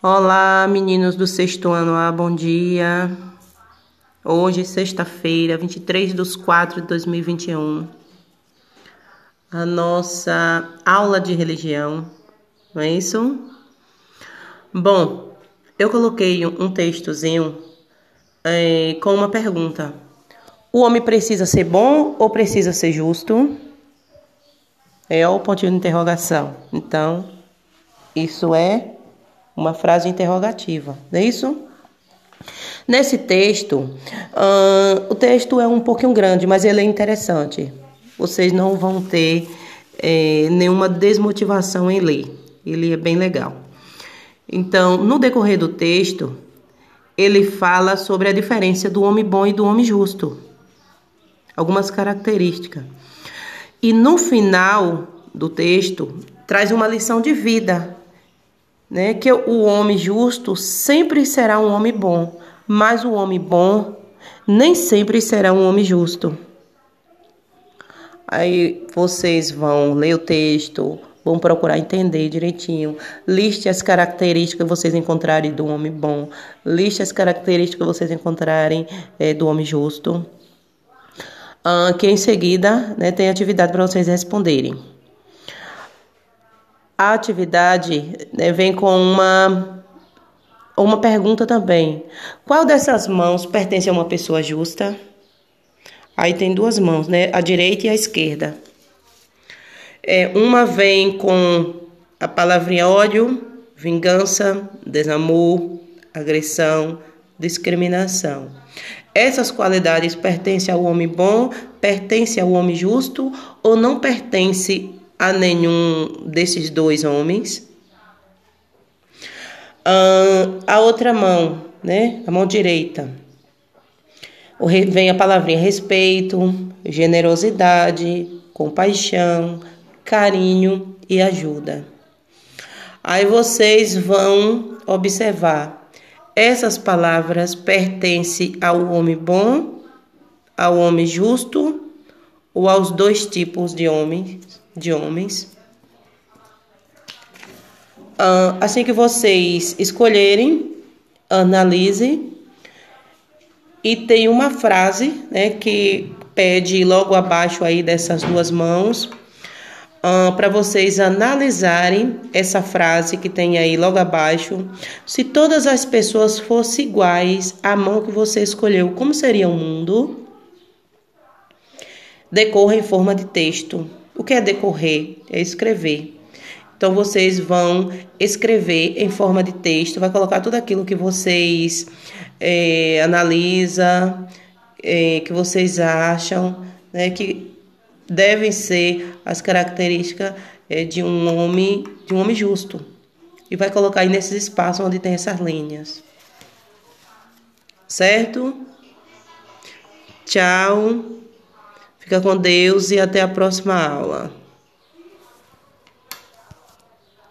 Olá, meninos do sexto ano A, bom dia. Hoje, sexta-feira, 23 de 4 de 2021. A nossa aula de religião, não é isso? Bom, eu coloquei um textozinho é, com uma pergunta. O homem precisa ser bom ou precisa ser justo? É o ponto de interrogação. Então, isso é uma frase interrogativa, não é isso? Nesse texto, uh, o texto é um pouquinho grande, mas ele é interessante. Vocês não vão ter é, nenhuma desmotivação em ler. Ele é bem legal. Então, no decorrer do texto, ele fala sobre a diferença do homem bom e do homem justo. Algumas características. E no final do texto, traz uma lição de vida né? Que o homem justo sempre será um homem bom, mas o homem bom nem sempre será um homem justo. Aí vocês vão ler o texto, vão procurar entender direitinho. Liste as características que vocês encontrarem do homem bom. Liste as características que vocês encontrarem é, do homem justo. Ah, que em seguida né, tem atividade para vocês responderem. A atividade né, vem com uma, uma pergunta também. Qual dessas mãos pertence a uma pessoa justa? Aí tem duas mãos, né? A direita e a esquerda. É, uma vem com a palavrinha ódio, vingança, desamor, agressão, discriminação. Essas qualidades pertencem ao homem bom, pertencem ao homem justo ou não pertencem a nenhum desses dois homens. A outra mão, né? A mão direita. Vem a palavrinha respeito, generosidade, compaixão, carinho e ajuda. Aí vocês vão observar. Essas palavras pertencem ao homem bom, ao homem justo ou aos dois tipos de homens de homens. Assim que vocês escolherem, analise. E tem uma frase né, que pede logo abaixo aí dessas duas mãos uh, para vocês analisarem essa frase que tem aí logo abaixo. Se todas as pessoas fossem iguais à mão que você escolheu, como seria o mundo? Decorra em forma de texto. O que é decorrer? É escrever. Então vocês vão escrever em forma de texto, vai colocar tudo aquilo que vocês é, analisa, é, que vocês acham, né, que devem ser as características é, de um homem, de um homem justo. E vai colocar aí nesses espaços onde tem essas linhas. Certo? Tchau. Fica com Deus e até a próxima aula.